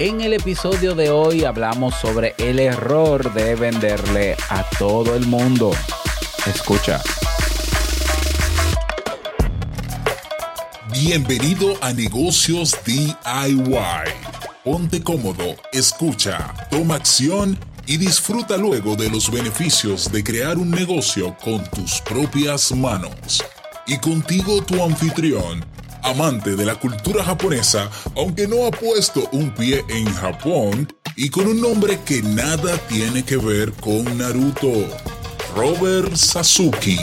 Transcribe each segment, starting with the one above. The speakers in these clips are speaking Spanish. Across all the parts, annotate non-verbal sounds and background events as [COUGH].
En el episodio de hoy hablamos sobre el error de venderle a todo el mundo. Escucha. Bienvenido a Negocios DIY. Ponte cómodo, escucha, toma acción y disfruta luego de los beneficios de crear un negocio con tus propias manos. Y contigo tu anfitrión, amante de la cultura japonesa, aunque no ha puesto un pie en Japón, y con un nombre que nada tiene que ver con Naruto, Robert Sasuke.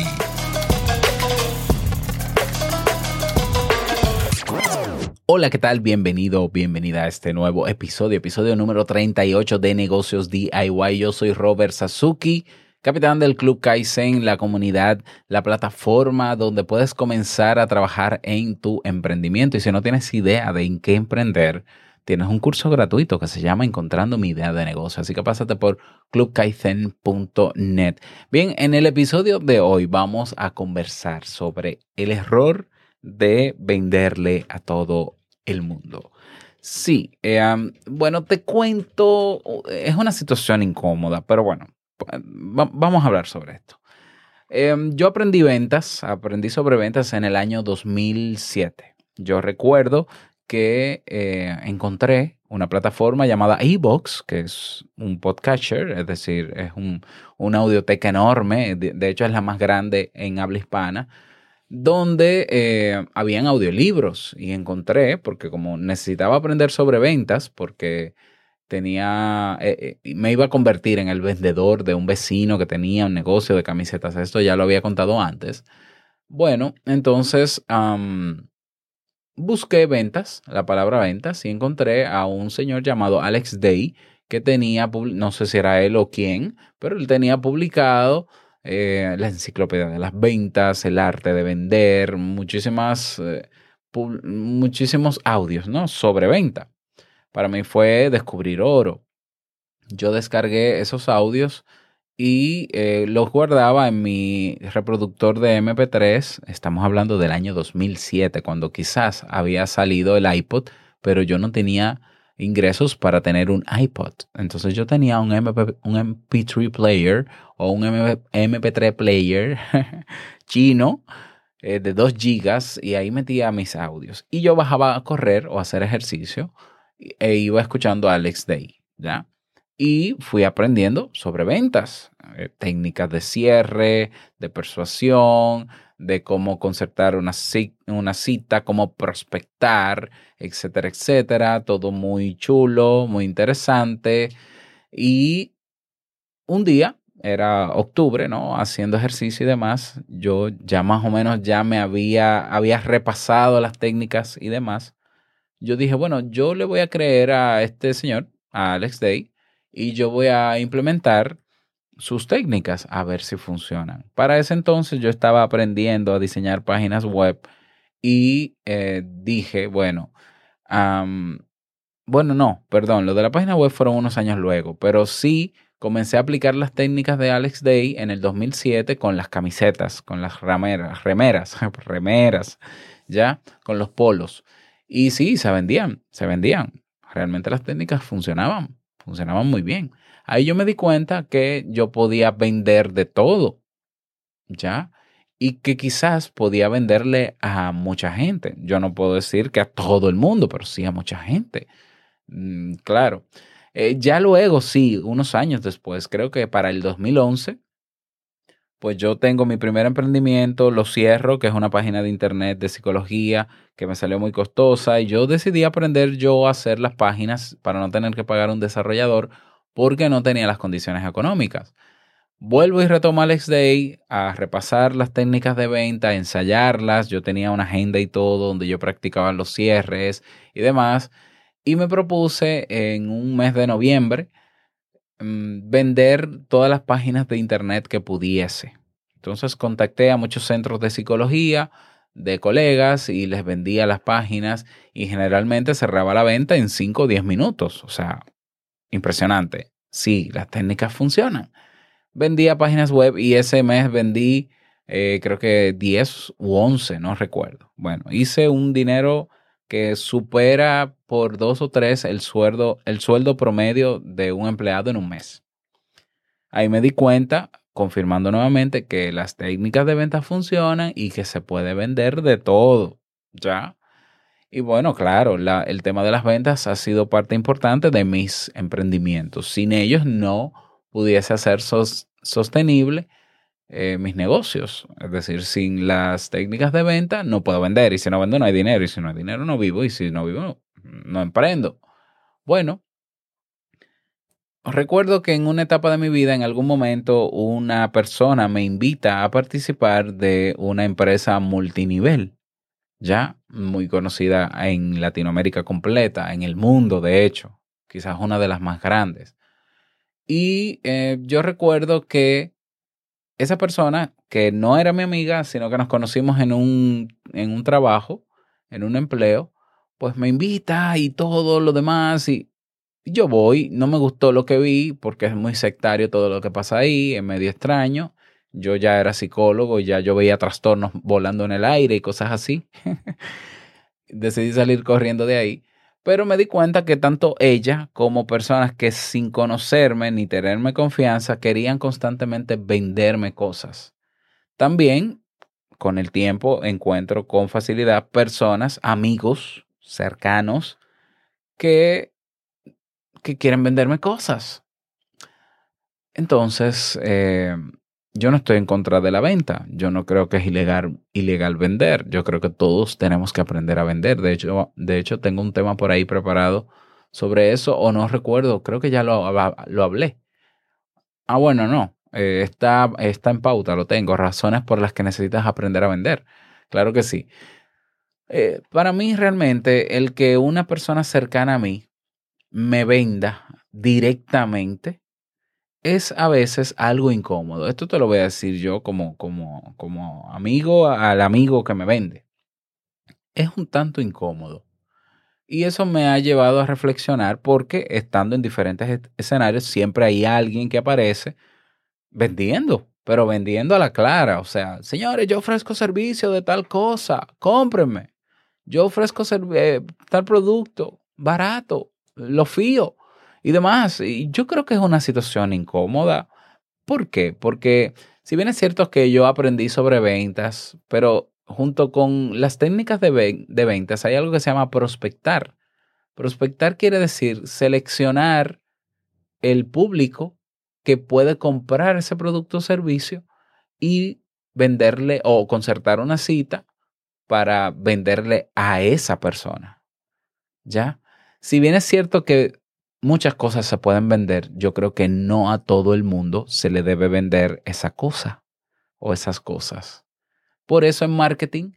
Hola, ¿qué tal? Bienvenido bienvenida a este nuevo episodio, episodio número 38 de Negocios DIY. Yo soy Robert Sasuki, capitán del Club Kaizen, la comunidad, la plataforma donde puedes comenzar a trabajar en tu emprendimiento. Y si no tienes idea de en qué emprender, tienes un curso gratuito que se llama Encontrando mi idea de negocio. Así que pásate por clubkaizen.net. Bien, en el episodio de hoy vamos a conversar sobre el error de venderle a todo el mundo. Sí, eh, bueno, te cuento, es una situación incómoda, pero bueno, vamos a hablar sobre esto. Em, yo aprendí ventas, aprendí sobre ventas en el año 2007. Yo recuerdo que eh, encontré una plataforma llamada eBox, que es un podcatcher, es decir, es un, una audioteca enorme, de, hecho es la más grande en habla hispana, donde eh, habían audiolibros y encontré, porque como necesitaba aprender sobre ventas, porque tenía, eh, eh, me iba a convertir en el vendedor de un vecino que tenía un negocio de camisetas, esto ya lo había contado antes. Bueno, entonces busqué ventas, la palabra ventas, y encontré a un señor llamado Alex Day, que tenía, no sé si era él o quién, pero él tenía publicado eh, la enciclopedia de las ventas, el arte de vender, muchísimas, muchísimos audios ¿no? sobre venta. Para mí fue descubrir oro. Yo descargué esos audios y eh, los guardaba en mi reproductor de MP3. Estamos hablando del año 2007, cuando quizás había salido el iPod, pero yo no tenía ingresos para tener un iPod. Entonces yo tenía un, MP, un MP3 player o un MP3 player [LAUGHS] chino eh, de 2 gigas y ahí metía mis audios. Y yo bajaba a correr o a hacer ejercicio e iba escuchando a Alex Day, ¿ya? Y fui aprendiendo sobre ventas, eh, técnicas de cierre, de persuasión, de cómo concertar una, una cita, cómo prospectar, etcétera, etcétera. Todo muy chulo, muy interesante. Y un día, era octubre, ¿no? Haciendo ejercicio y demás, yo ya más o menos ya me había, había repasado las técnicas y demás. Yo dije, bueno, yo le voy a creer a este señor, a Alex Day, y yo voy a implementar sus técnicas a ver si funcionan. Para ese entonces yo estaba aprendiendo a diseñar páginas web y eh, dije, bueno, bueno, no, perdón, lo de la página web fueron unos años luego, pero sí comencé a aplicar las técnicas de Alex Day en el 2007 con las camisetas, con las remeras, remeras, [LAUGHS] remeras, ya, con los polos. Y sí, se vendían, se vendían. Realmente las técnicas funcionaban, funcionaban muy bien. Ahí yo me di cuenta que yo podía vender de todo, ¿ya? Y que quizás podía venderle a mucha gente. Yo no puedo decir que a todo el mundo, pero sí a mucha gente. Mm, claro. Eh, ya luego, sí, unos años después, creo que para el 2011, pues yo tengo mi primer emprendimiento, lo cierro, que es una página de internet de psicología que me salió muy costosa y yo decidí aprender yo a hacer las páginas para no tener que pagar un desarrollador porque no tenía las condiciones económicas. Vuelvo y retomo Alex Day a repasar las técnicas de venta, a ensayarlas. Yo tenía una agenda y todo donde yo practicaba los cierres y demás. Y me propuse en un mes de noviembre vender todas las páginas de internet que pudiese. Entonces contacté a muchos centros de psicología, de colegas y les vendía las páginas y generalmente cerraba la venta en 5 o 10 minutos. O sea, Impresionante. Sí, las técnicas funcionan. Vendía páginas web y ese mes vendí eh, creo que 10 u 11, no recuerdo. Bueno, hice un dinero que supera por dos o tres el sueldo, el sueldo promedio de un empleado en un mes. Ahí me di cuenta, confirmando nuevamente, que las técnicas de venta funcionan y que se puede vender de todo, ¿ya? Y bueno, claro, el tema de las ventas ha sido parte importante de mis emprendimientos. Sin ellos no pudiese hacer sostenible eh, mis negocios. Es decir, sin las técnicas de venta no puedo vender. Y si no vendo no hay dinero. Y si no hay dinero no vivo. Y si no vivo no emprendo. Bueno, recuerdo que en una etapa de mi vida, en algún momento, una persona me invita a participar de una empresa multinivel ya muy conocida en Latinoamérica completa, en el mundo, de hecho, quizás una de las más grandes. Y eh, yo recuerdo que esa persona, que no era mi amiga, sino que nos conocimos en un, en un trabajo, en un empleo, pues me invita y todo lo demás. Y yo voy, no me gustó lo que vi porque es muy sectario todo lo que pasa ahí, es medio extraño. Yo ya era psicólogo, ya yo veía trastornos volando en el aire y cosas así. [LAUGHS] Decidí salir corriendo de ahí. Pero me di cuenta que tanto ella como personas que sin conocerme ni tenerme confianza querían constantemente venderme cosas. También, con el tiempo, encuentro con facilidad personas, amigos cercanos, que, que quieren venderme cosas. Entonces, eh, yo no estoy en contra de la venta. Yo no creo que es ilegal, ilegal vender. Yo creo que todos tenemos que aprender a vender. De hecho, de hecho, tengo un tema por ahí preparado sobre eso, o no recuerdo, creo que ya lo, hablé. Ah, bueno, no. Eh, está, está en pauta, lo tengo. Razones por las que necesitas aprender a vender. Claro que sí. Eh, para mí, realmente, el que una persona cercana a mí me venda directamente es a veces algo incómodo. Esto te lo voy a decir yo como, como, como amigo al amigo que me vende. Es un tanto incómodo. Y eso me ha llevado a reflexionar porque estando en diferentes escenarios siempre hay alguien que aparece vendiendo, pero vendiendo a la clara. O sea, señores, yo ofrezco servicio de tal cosa, cómprenme. Yo ofrezco eh, tal producto barato, lo fío y demás. Y yo creo que es una situación incómoda. ¿Por qué? Porque si bien es cierto que yo aprendí sobre ventas, pero junto con las técnicas de, de ventas hay algo que se llama prospectar. Prospectar quiere decir seleccionar el público que puede comprar ese producto o servicio y venderle o concertar una cita para venderle a esa persona. ¿Ya? Si bien es cierto que muchas cosas se pueden vender. Yo creo que no a todo el mundo se le debe vender esa cosa o esas cosas. Por eso en marketing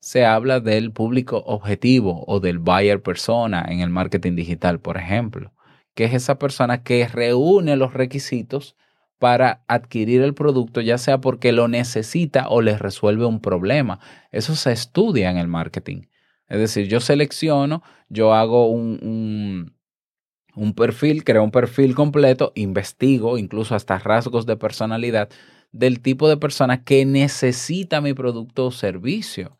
se habla del público objetivo o del buyer persona en el marketing digital, por ejemplo, que es esa persona que reúne los requisitos para adquirir el producto, ya sea porque lo necesita o le resuelve un problema. Eso se estudia en el marketing. Es decir, yo selecciono, yo hago un, un perfil, creo un perfil completo, investigo incluso hasta rasgos de personalidad del tipo de persona que necesita mi producto o servicio.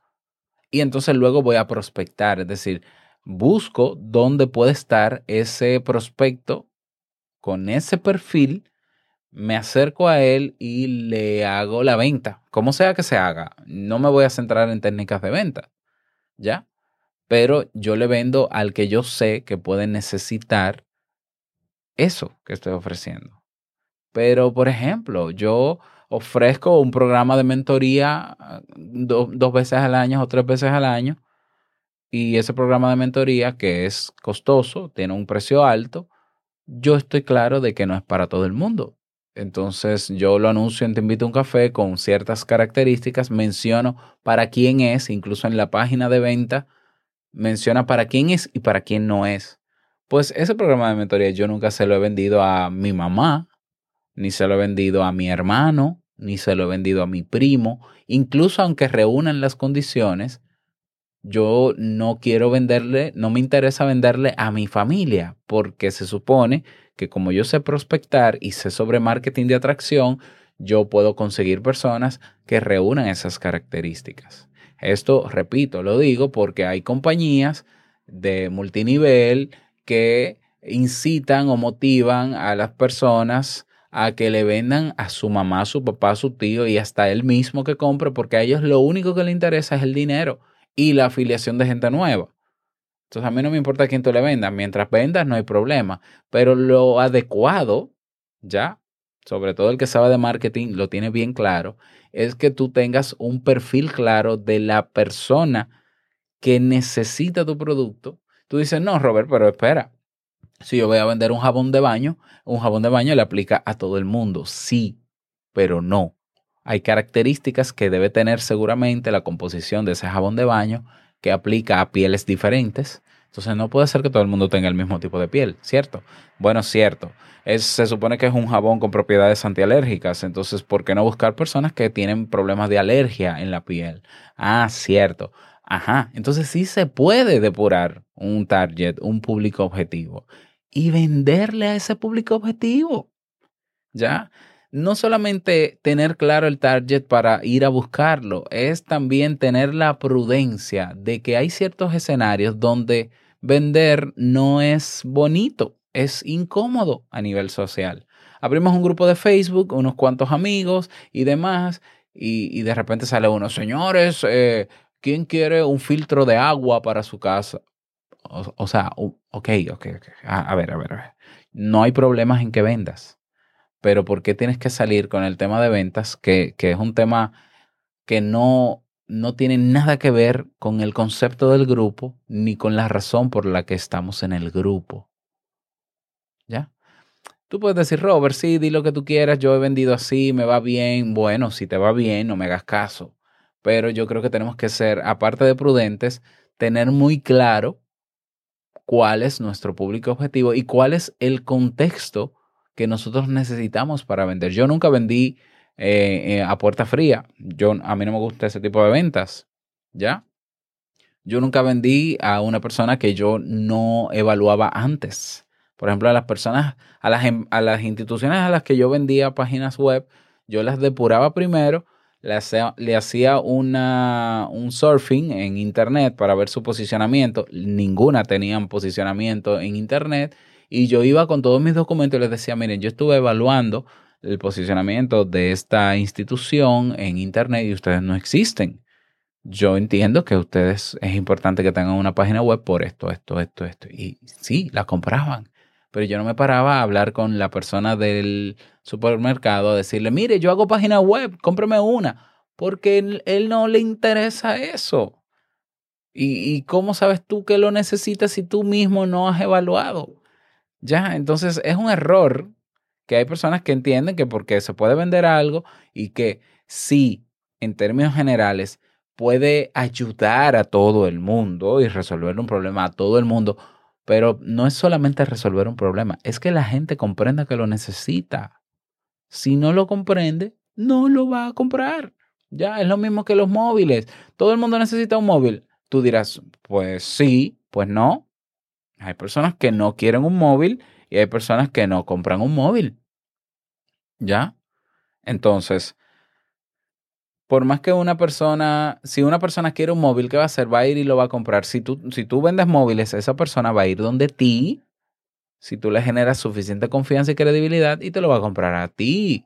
Y entonces luego voy a prospectar, es decir, busco dónde puede estar ese prospecto con ese perfil, me acerco a él y le hago la venta, como sea que se haga. No me voy a centrar en técnicas de venta, ¿ya? Pero yo le vendo al que yo sé que puede necesitar eso que estoy ofreciendo. Pero, por ejemplo, yo ofrezco un programa de mentoría ah, dos veces al año o tres veces al año y ese programa de mentoría que es costoso, tiene un precio alto, yo estoy claro de que no es para todo el mundo. Entonces yo lo anuncio en Te invito a un café con ciertas características, menciono para quién es, incluso en la página de venta, menciona para quién es y para quién no es. Pues ese programa de mentoría yo nunca se lo he vendido a mi mamá, ni se lo he vendido a mi hermano, ni se lo he vendido a mi primo. Incluso aunque reúnan las condiciones, yo no quiero venderle, no me interesa venderle a mi familia, porque se supone que como yo sé prospectar y sé sobre marketing de atracción, yo puedo conseguir personas que reúnan esas características. Esto, repito, lo digo porque hay compañías de multinivel que incitan o motivan a las personas a que le vendan a su mamá, a su papá, a su tío y hasta él mismo que compre, porque a ellos lo único que les interesa es el dinero y la afiliación de gente nueva. Entonces a mí no me importa quién tú le vendas, mientras vendas no hay problema, pero lo adecuado, ya, sobre todo el que sabe de marketing lo tiene bien claro, es que tú tengas un perfil claro de la persona que necesita tu producto. Tú dices, no, Robert, pero espera, si yo voy a vender un jabón de baño, un jabón de baño le aplica a todo el mundo, sí, pero no. Hay características que debe tener seguramente la composición de ese jabón de baño que aplica a pieles diferentes. Entonces no puede ser que todo el mundo tenga el mismo tipo de piel, ¿cierto? Bueno, cierto. Es, se supone que es un jabón con propiedades antialérgicas, entonces ¿por qué no buscar personas que tienen problemas de alergia en la piel? Ah, cierto. Ajá, entonces sí se puede depurar un target, un público objetivo y venderle a ese público objetivo. ¿Ya? No solamente tener claro el target para ir a buscarlo, es también tener la prudencia de que hay ciertos escenarios donde vender no es bonito, es incómodo a nivel social. Abrimos un grupo de Facebook, unos cuantos amigos y demás, y, de repente sale uno, señores, eh, ¿quién quiere un filtro de agua para su casa? O, sea, ok, ok, ok. A, ver, a ver, a ver. No hay problemas en que vendas, pero ¿por qué tienes que salir con el tema de ventas, que, que es un tema que no, no tiene nada que ver con el concepto del grupo ni con la razón por la que estamos en el grupo? ¿Ya? Tú puedes decir, Robert, sí, di lo que tú quieras, yo he vendido así, me va bien. Bueno, si te va bien, no me hagas caso. Pero yo creo que tenemos que ser, aparte de prudentes, tener muy claro cuál es nuestro público objetivo y cuál es el contexto que nosotros necesitamos para vender. Yo nunca vendí eh, eh, a puerta fría. Yo, a mí no me gusta ese tipo de ventas. ¿Ya? Yo nunca vendí a una persona que yo no evaluaba antes. Por ejemplo, a las personas, a las, em, a las instituciones a las que yo vendía páginas web, yo las depuraba primero le hacía, una, un surfing en internet para ver su posicionamiento. Ninguna tenían posicionamiento en internet. Y yo iba con todos mis documentos y les decía, miren, yo estuve evaluando el posicionamiento de esta institución en internet y ustedes no existen. Yo entiendo que ustedes es importante que tengan una página web por esto, esto, esto, esto. Y sí, la compraban pero yo no me paraba a hablar con la persona del supermercado, a decirle, mire, yo hago página web, cómpreme una, porque él, él no le interesa eso. ¿Y, ¿Y, cómo sabes tú que lo necesitas si tú mismo no has evaluado? Ya, entonces es un error que hay personas que entienden que porque se puede vender algo y que sí, en términos generales, puede ayudar a todo el mundo y resolver un problema a todo el mundo, pero no es solamente resolver un problema, es que la gente comprenda que lo necesita. Si no lo comprende, no lo va a comprar. Ya, es lo mismo que los móviles. Todo el mundo necesita un móvil. Tú dirás, pues sí, pues no. Hay personas que no quieren un móvil y hay personas que no compran un móvil. ¿Ya? Entonces, por más que una persona, si una persona quiere un móvil, ¿qué va a hacer? Va a ir y lo va a comprar. Si tú, si tú vendes móviles, esa persona va a ir donde ti, si tú le generas suficiente confianza y credibilidad, y te lo va a comprar a ti.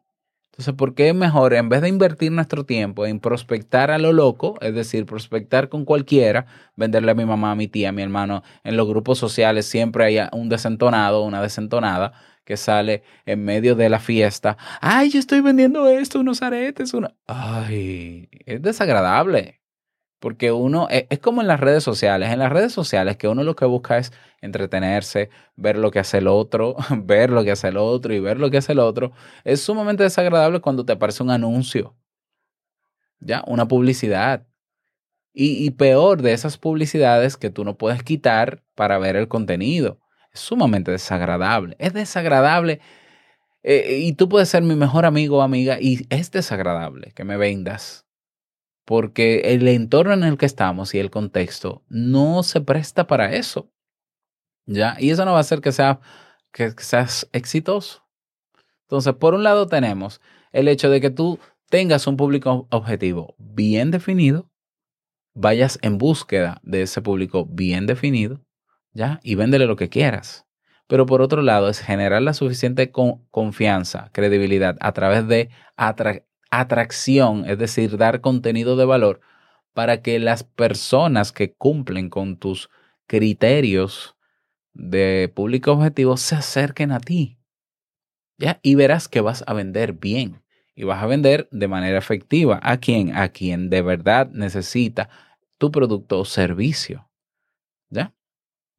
Entonces, ¿por qué mejor, en vez de invertir nuestro tiempo en prospectar a lo loco, es decir, prospectar con cualquiera, venderle a mi mamá, a mi tía, a mi hermano, en los grupos sociales siempre hay un desentonado, una desentonada, que sale en medio de la fiesta. Ay, yo estoy vendiendo esto, unos aretes, una... Ay, es desagradable. Porque uno, e, es, como en las redes sociales. En las redes sociales que uno lo que busca es entretenerse, ver lo que hace el otro, [LAUGHS] ver lo que hace el otro y ver lo que hace el otro. Es sumamente desagradable cuando te aparece un anuncio. Ya, una publicidad. Y, y peor de esas publicidades que tú no puedes quitar para ver el contenido es sumamente desagradable. Es desagradable. Eh, y tú puedes ser mi mejor amigo o amiga y es desagradable que me vendas. Porque el entorno en el que estamos y el contexto no se presta para eso. ¿Ya? Y eso no va a hacer que, sea, que seas exitoso. Entonces, por un lado tenemos el hecho de que tú tengas un público objetivo bien definido, vayas en búsqueda de ese público bien definido, ¿ya? Y véndele lo que quieras. Pero por otro lado, es generar la suficiente confianza, credibilidad a través de atracción, es decir, dar contenido de valor para que las personas que cumplen con tus criterios de público objetivo se acerquen a ti. ¿Ya? Y verás que vas a vender bien y vas a vender de manera efectiva. ¿A quién? A quien de verdad necesita tu producto o servicio. ¿Ya?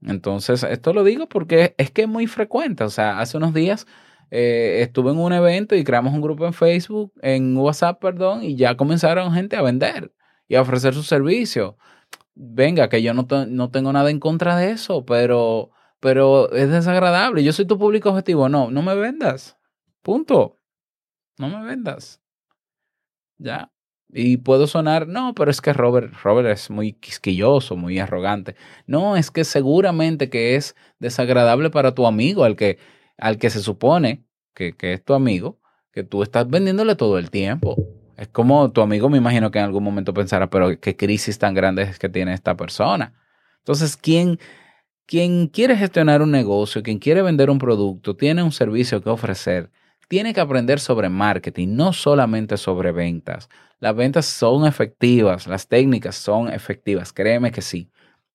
Entonces, esto lo digo porque es que es muy frecuente. O sea, hace unos días eh, estuve en un evento y creamos un grupo en Facebook, en WhatsApp, perdón, y ya comenzaron gente a vender y a ofrecer su servicio. Venga, que yo no, no tengo nada en contra de eso, pero, pero es desagradable. Yo soy tu público objetivo. No, no me vendas. Punto. No me vendas. Ya. Y puedo sonar, no, pero es que Robert, Robert es muy quisquilloso, muy arrogante. No, es que seguramente que es desagradable para tu amigo, al que, al que se supone que, que es tu amigo, que tú estás vendiéndole todo el tiempo. Es como tu amigo me imagino que en algún momento pensara, pero qué crisis tan grande es que tiene esta persona. Entonces, ¿quién, quien quiere gestionar un negocio, quien quiere vender un producto, tiene un servicio que ofrecer, tiene que aprender sobre marketing, no solamente sobre ventas. Las ventas son efectivas, las técnicas son efectivas, créeme que sí.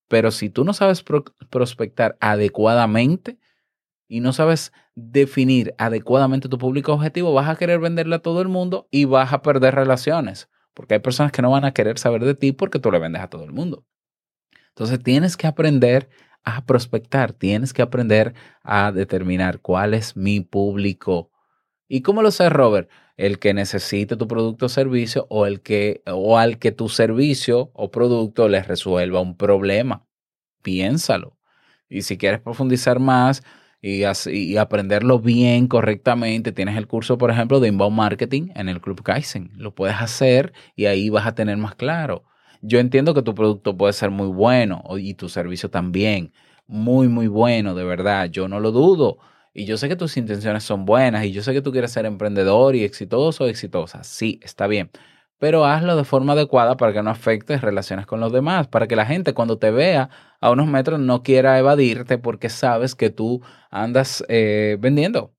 Pero si tú no sabes prospectar adecuadamente y no sabes definir adecuadamente tu público objetivo, vas a querer venderle a todo el mundo y vas a perder relaciones. Porque hay personas que no van a querer saber de ti porque tú le vendes a todo el mundo. Entonces tienes que aprender a prospectar, tienes que aprender a determinar cuál es mi público ¿Y cómo lo sé, Robert? El que necesite tu producto o servicio o, el que, o al que tu servicio o producto les resuelva un problema. Piénsalo. Y si quieres profundizar más y, y aprenderlo bien, correctamente, tienes el curso, por ejemplo, de Inbound Marketing en el Club Kaizen. Lo puedes hacer y ahí vas a tener más claro. Yo entiendo que tu producto puede ser muy bueno y tu servicio también. Muy, muy bueno, de verdad. Yo no lo dudo y yo sé que tus intenciones son buenas y yo sé que tú quieres ser emprendedor y exitoso o exitosa. Sí, está bien. Pero hazlo de forma adecuada para que no afectes relaciones con los demás, para que la gente cuando te vea a unos metros no quiera evadirte porque sabes que tú andas eh, vendiendo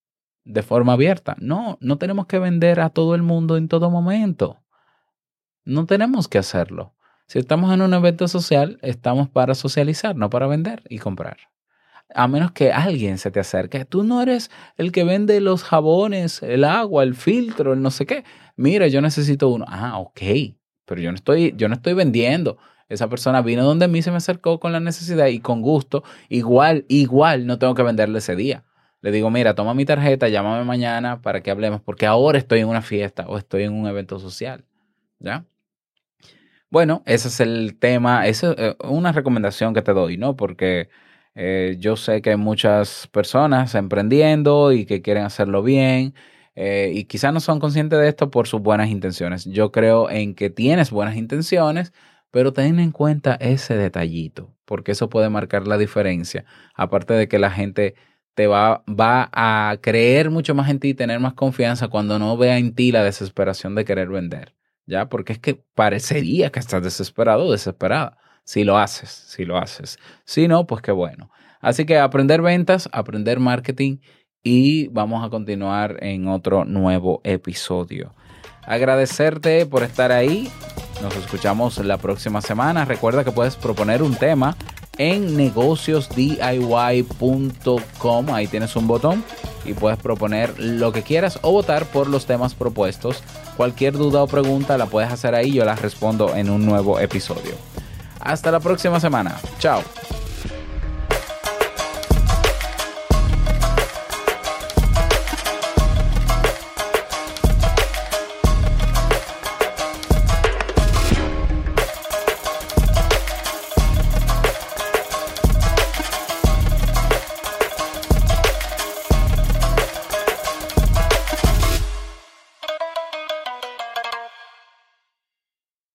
de forma abierta. No, no tenemos que vender a todo el mundo en todo momento. No tenemos que hacerlo. Si estamos en un evento social, estamos para socializar, no para vender y comprar a menos que alguien se te acerque. Tú no eres el que vende los jabones, el agua, el filtro, el no sé qué. Mira, yo necesito uno. Ah, ok. Pero yo no estoy, yo no estoy vendiendo. Esa persona vino donde mí, se me acercó con la necesidad y con gusto. Igual, igual no tengo que venderle ese día. Le digo, mira, toma mi tarjeta, llámame mañana para que hablemos, porque ahora estoy en una fiesta o estoy en un evento social. ¿Ya? Bueno, ese es el tema, esa es eh, una recomendación que te doy, ¿no? Porque eh, yo sé que hay muchas personas emprendiendo y que quieren hacerlo bien eh, y quizás no son conscientes de esto por sus buenas intenciones. Yo creo en que tienes buenas intenciones, pero ten en cuenta ese detallito, porque eso puede marcar la diferencia. Aparte de que la gente te va, va a creer mucho más en ti y tener más confianza cuando no vea en ti la desesperación de querer vender. ¿Ya? Porque es que parecería que estás desesperado o desesperada si lo haces, si lo haces. Si no, pues qué bueno. Así que aprender ventas, aprender marketing y vamos a continuar en otro nuevo episodio. Agradecerte por estar ahí. Nos escuchamos la próxima semana. Recuerda que puedes proponer un tema en negociosdiy.com. Ahí tienes un botón y puedes proponer lo que quieras o votar por los temas propuestos. Cualquier duda o pregunta la puedes hacer ahí. Yo la respondo en un nuevo episodio. Hasta la próxima semana. Chao.